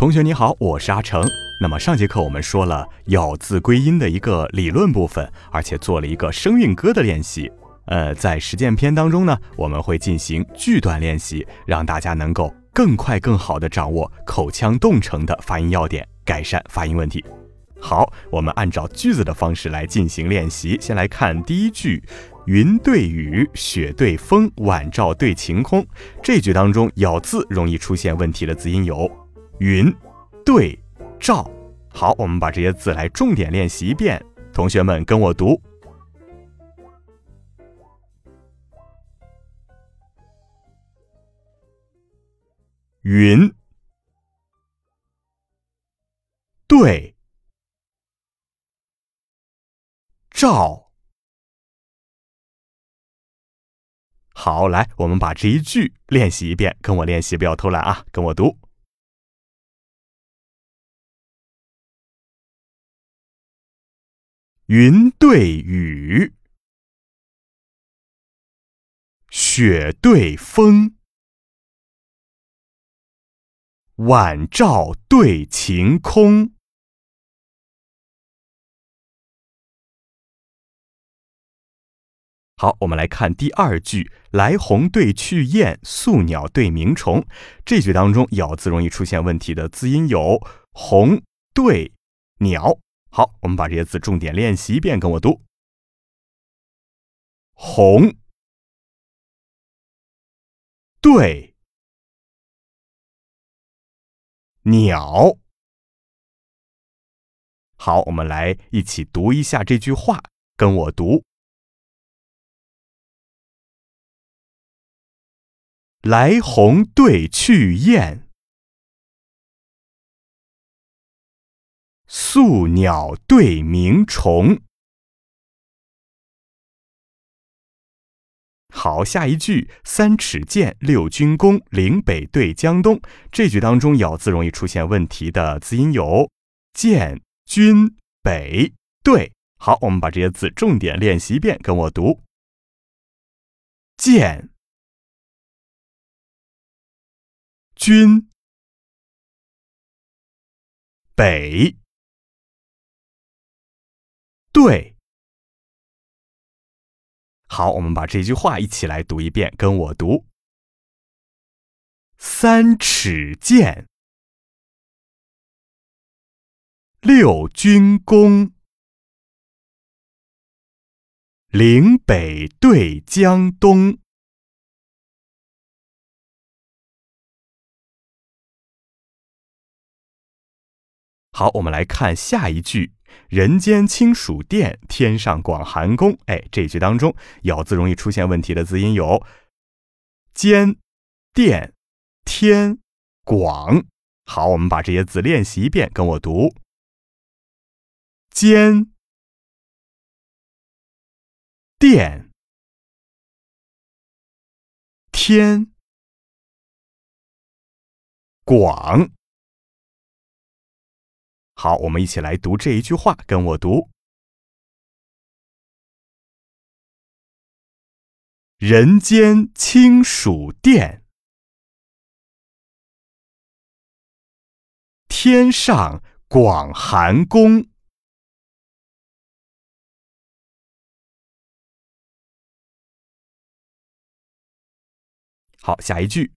同学你好，我是阿成。那么上节课我们说了咬字归音的一个理论部分，而且做了一个声韵歌的练习。呃，在实践篇当中呢，我们会进行句段练习，让大家能够更快、更好的掌握口腔动程的发音要点，改善发音问题。好，我们按照句子的方式来进行练习。先来看第一句：云对雨，雪对风，晚照对晴空。这句当中咬字容易出现问题的字音有。云，对，照，好，我们把这些字来重点练习一遍。同学们跟我读：云，对，照。好，来，我们把这一句练习一遍，跟我练习，不要偷懒啊，跟我读。云对雨，雪对风，晚照对晴空。好，我们来看第二句：来鸿对去雁，宿鸟对鸣虫。这句当中咬字容易出现问题的字音有“鸿”对“鸟”。好，我们把这些字重点练习一遍，跟我读：红对鸟。好，我们来一起读一下这句话，跟我读：来鸿对去雁。宿鸟对鸣虫。好，下一句“三尺剑，六军弓，岭北对江东”。这句当中咬字容易出现问题的字音有“剑”“军”“北”“对”。好，我们把这些字重点练习一遍，跟我读：“剑”“军”“北”。对，好，我们把这句话一起来读一遍，跟我读：三尺剑，六军弓，岭北对江东。好，我们来看下一句。人间清暑殿，天上广寒宫。哎，这句当中咬字容易出现问题的字音有“间”“殿”“天”“广”。好，我们把这些字练习一遍，跟我读：“间”“殿”“天”“广”。好，我们一起来读这一句话，跟我读：人间清暑殿，天上广寒宫。好，下一句：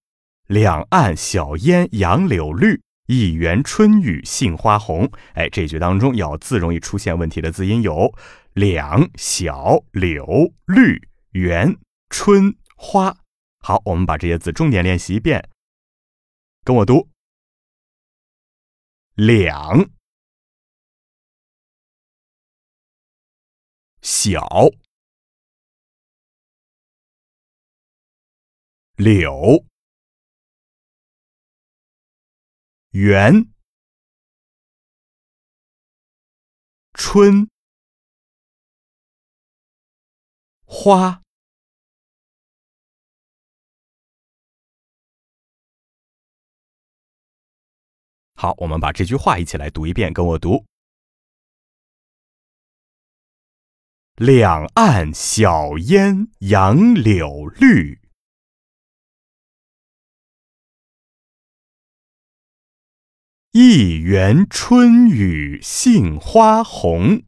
两岸晓烟杨柳绿。一园春雨杏花红，哎，这句当中咬字容易出现问题的字音有两、小、柳、绿、园、春、花。好，我们把这些字重点练习一遍，跟我读：两、小、柳，园，春，花。好，我们把这句话一起来读一遍，跟我读：两岸晓烟杨柳绿，一园春雨杏花红。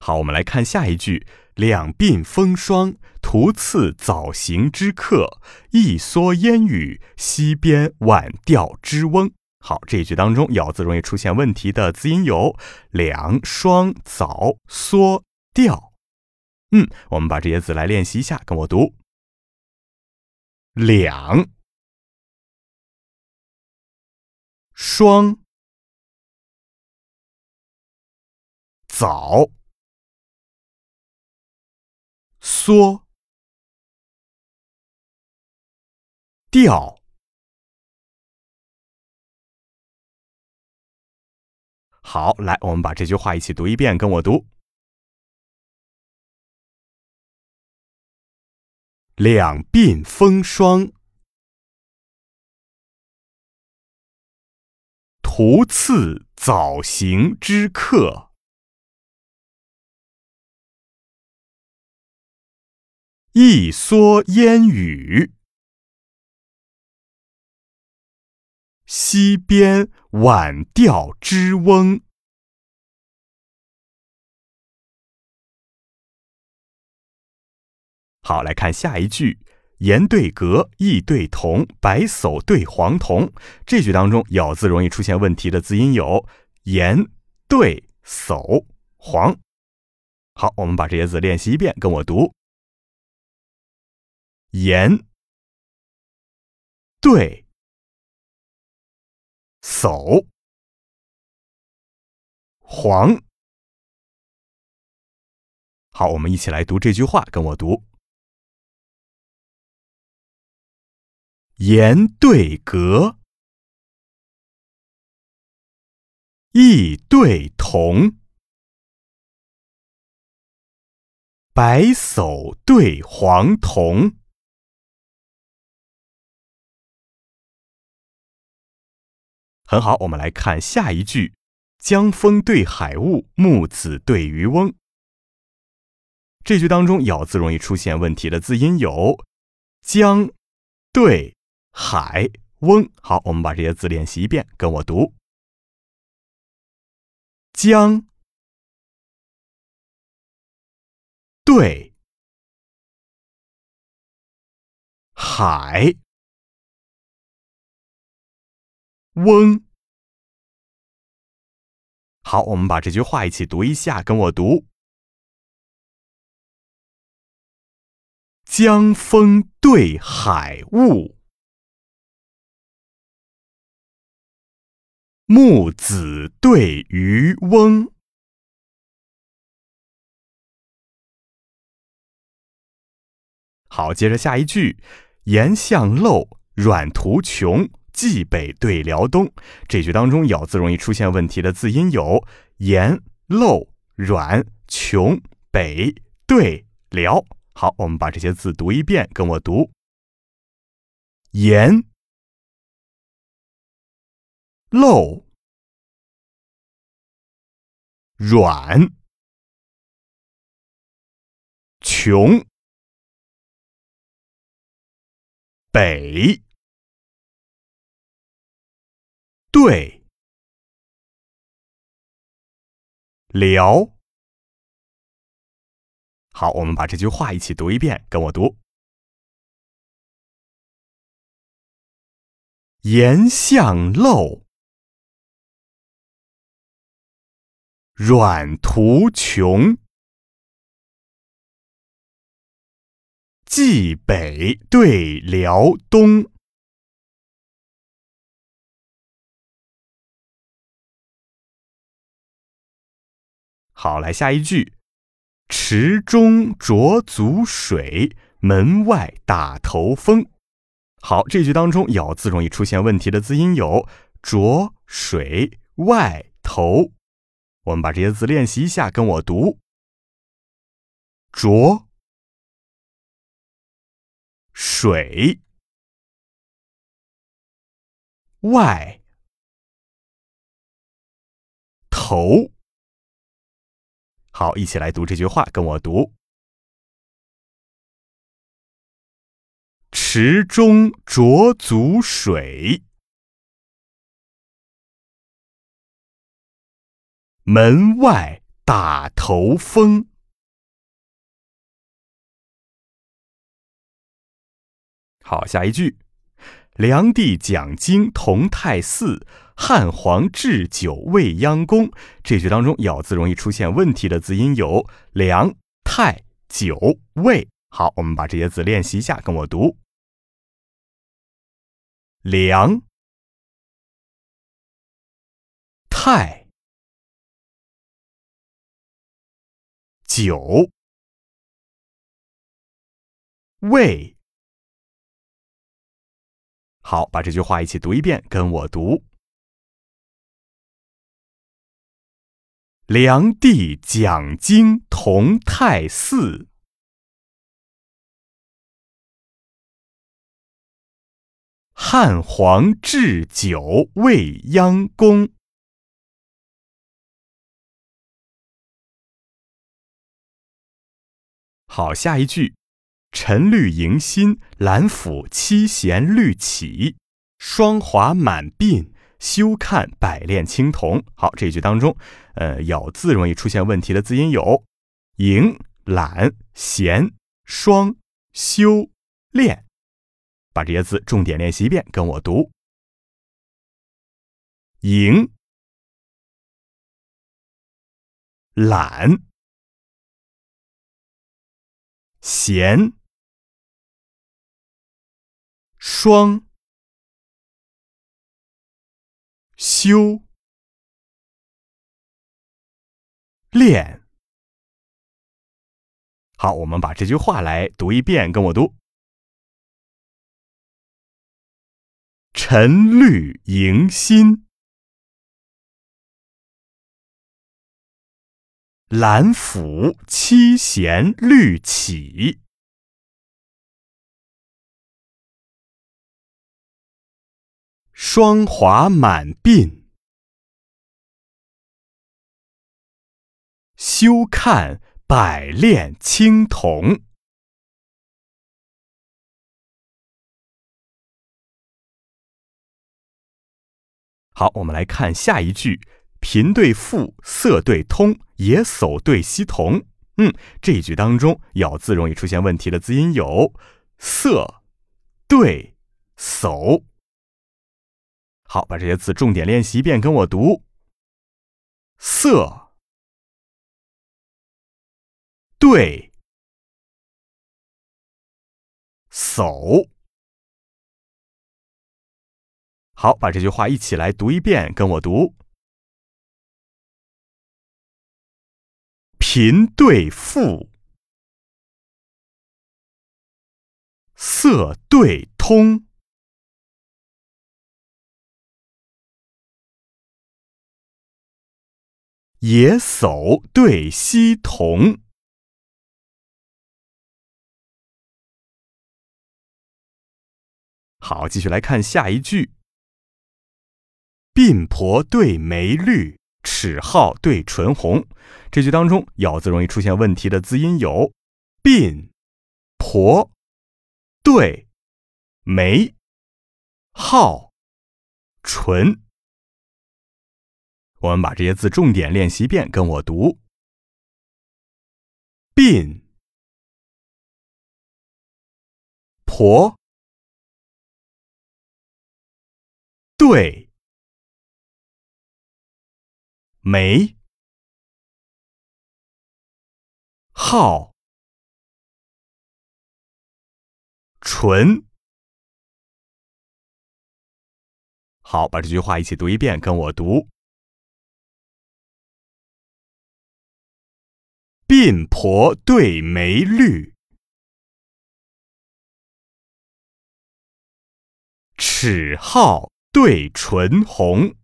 好，我们来看下一句：两鬓风霜，徒次早行之客；一蓑烟雨，溪边晚钓之翁。好，这一句当中咬字容易出现问题的字音有两、双、早、蓑、钓。嗯，我们把这些字来练习一下，跟我读：两、双、早。缩，调。好，来，我们把这句话一起读一遍，跟我读：两鬓风霜，徒次早行之客。一蓑烟雨，溪边晚钓之翁。好，来看下一句：言对格，意对同，白叟对黄童。这句当中咬字容易出现问题的字音有言、对、叟、黄。好，我们把这些字练习一遍，跟我读。言对叟黄，好，我们一起来读这句话，跟我读：言对格，意对同，白叟对黄童。很好，我们来看下一句：江风对海雾，木子对渔翁。这句当中咬字容易出现问题的字音有江对海翁。好，我们把这些字练习一遍，跟我读：江。对。海。翁，好，我们把这句话一起读一下，跟我读：江风对海雾，木子对渔翁。好，接着下一句：岩巷陋，软途穷。冀北对辽东，这句当中咬字容易出现问题的字音有盐、漏、软、穷、北、对、辽。好，我们把这些字读一遍，跟我读：盐、漏、软、穷、北。对，辽。好，我们把这句话一起读一遍，跟我读：岩巷陋，软途穷，冀北对辽东。好，来下一句：池中濯足水，门外打头风。好，这句当中咬字容易出现问题的字音有浊、水、外、头。我们把这些字练习一下，跟我读：浊、水、外、头。好，一起来读这句话，跟我读。池中濯足水，门外打头风。好，下一句：梁帝讲经同泰寺，汉皇置酒未央宫。这句当中咬字容易出现问题的字音有梁、太、酒、未。好，我们把这些字练习一下，跟我读。梁、太、酒、味。好，把这句话一起读一遍，跟我读。梁帝讲经同泰寺。汉皇置酒未央宫。好，下一句：沉绿迎新，兰府七弦绿起，霜华满鬓，休看百炼青铜。好，这一句当中，呃，咬字容易出现问题的字音有：迎、懒、闲、霜、修、炼。把这些字重点练习一遍，跟我读：迎、懒、闲、霜、修、练。好，我们把这句话来读一遍，跟我读。沉绿迎新，兰府七弦绿起，霜华满鬓，休看百炼青铜。好，我们来看下一句：频对复，色对通，野叟对溪童。嗯，这一句当中咬字容易出现问题的字音有色、对、叟。好，把这些字重点练习一遍，跟我读：色、对、叟。好，把这句话一起来读一遍，跟我读：贫对富，色对通，野叟对溪童。好，继续来看下一句。鬓婆对眉绿，齿皓对唇红。这句当中咬字容易出现问题的字音有：鬓、婆、对、眉、皓、唇。我们把这些字重点练习一遍，跟我读：鬓、婆、对。眉、皓、唇，好，把这句话一起读一遍，跟我读：鬓婆对眉绿，齿皓对唇红。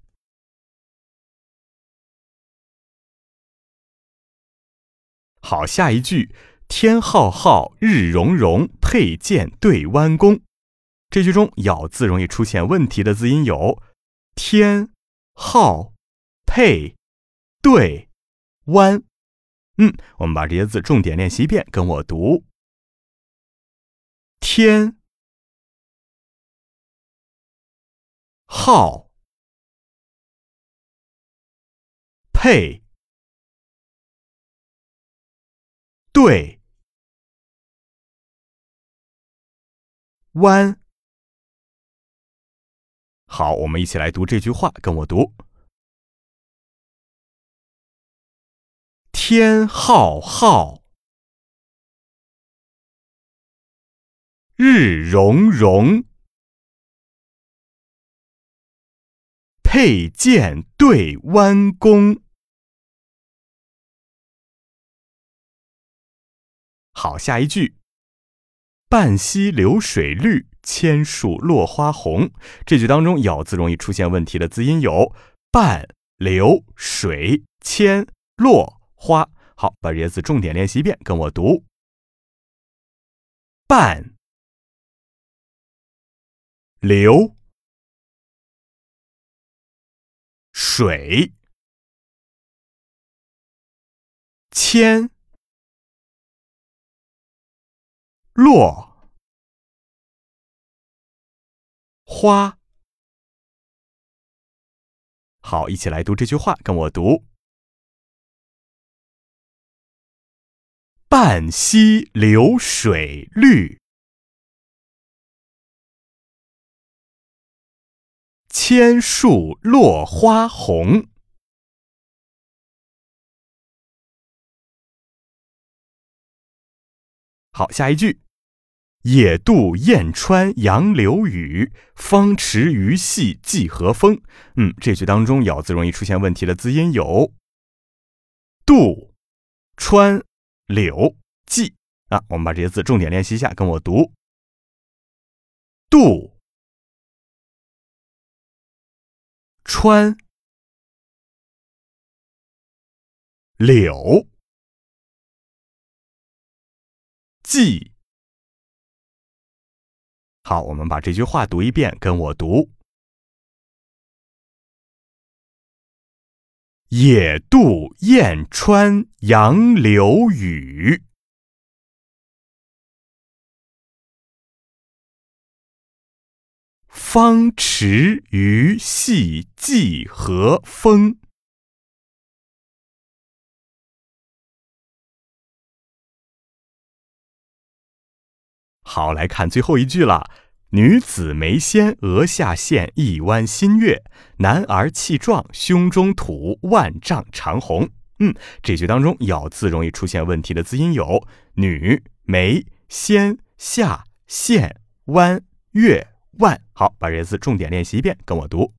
好，下一句“天浩浩，日融融，佩剑对弯弓”。这句中咬字容易出现问题的字音有“天浩”“佩”“对”“弯”。嗯，我们把这些字重点练习一遍，跟我读：天浩佩。对，弯。好，我们一起来读这句话，跟我读：天浩浩，日融融，佩剑对弯弓。好，下一句，“半溪流水绿，千树落花红。”这句当中咬字容易出现问题的字音有“半”“流”“水”“千”“落”“花”。好，把这些字重点练习一遍，跟我读：“半”“流”“水”“千”。落花，好，一起来读这句话，跟我读：半溪流水绿，千树落花红。好，下一句。野渡燕穿杨柳雨，方池鱼戏芰荷风。嗯，这句当中咬字容易出现问题的字音有渡、穿、柳、芰啊。我们把这些字重点练习一下，跟我读：渡、穿、柳、芰。好，我们把这句话读一遍，跟我读：野渡燕穿杨柳雨，方池鱼戏芰荷风。好，来看最后一句了。女子眉纤，额下现一弯新月；男儿气壮，胸中吐万丈长虹。嗯，这句当中咬字容易出现问题的字音有女、眉、纤、下、现、弯、月、万。好，把这些字重点练习一遍，跟我读：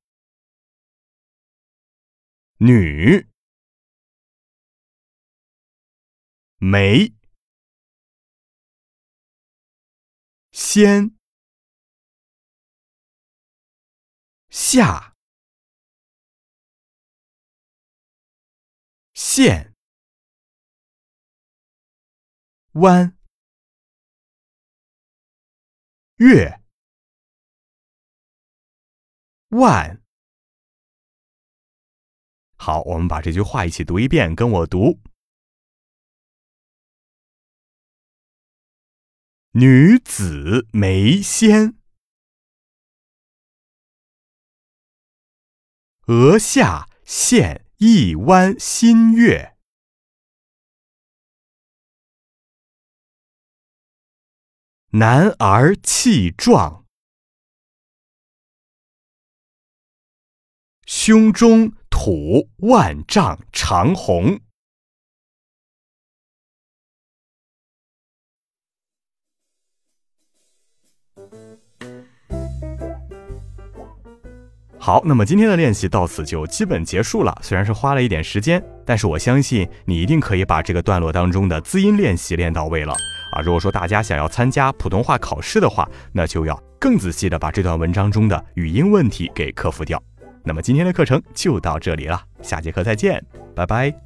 女、眉。先。下。线。弯。月。万。好，我们把这句话一起读一遍，跟我读。女子眉纤，额下现一弯新月；男儿气壮，胸中吐万丈长虹。好，那么今天的练习到此就基本结束了。虽然是花了一点时间，但是我相信你一定可以把这个段落当中的字音练习练到位了啊！如果说大家想要参加普通话考试的话，那就要更仔细的把这段文章中的语音问题给克服掉。那么今天的课程就到这里了，下节课再见，拜拜。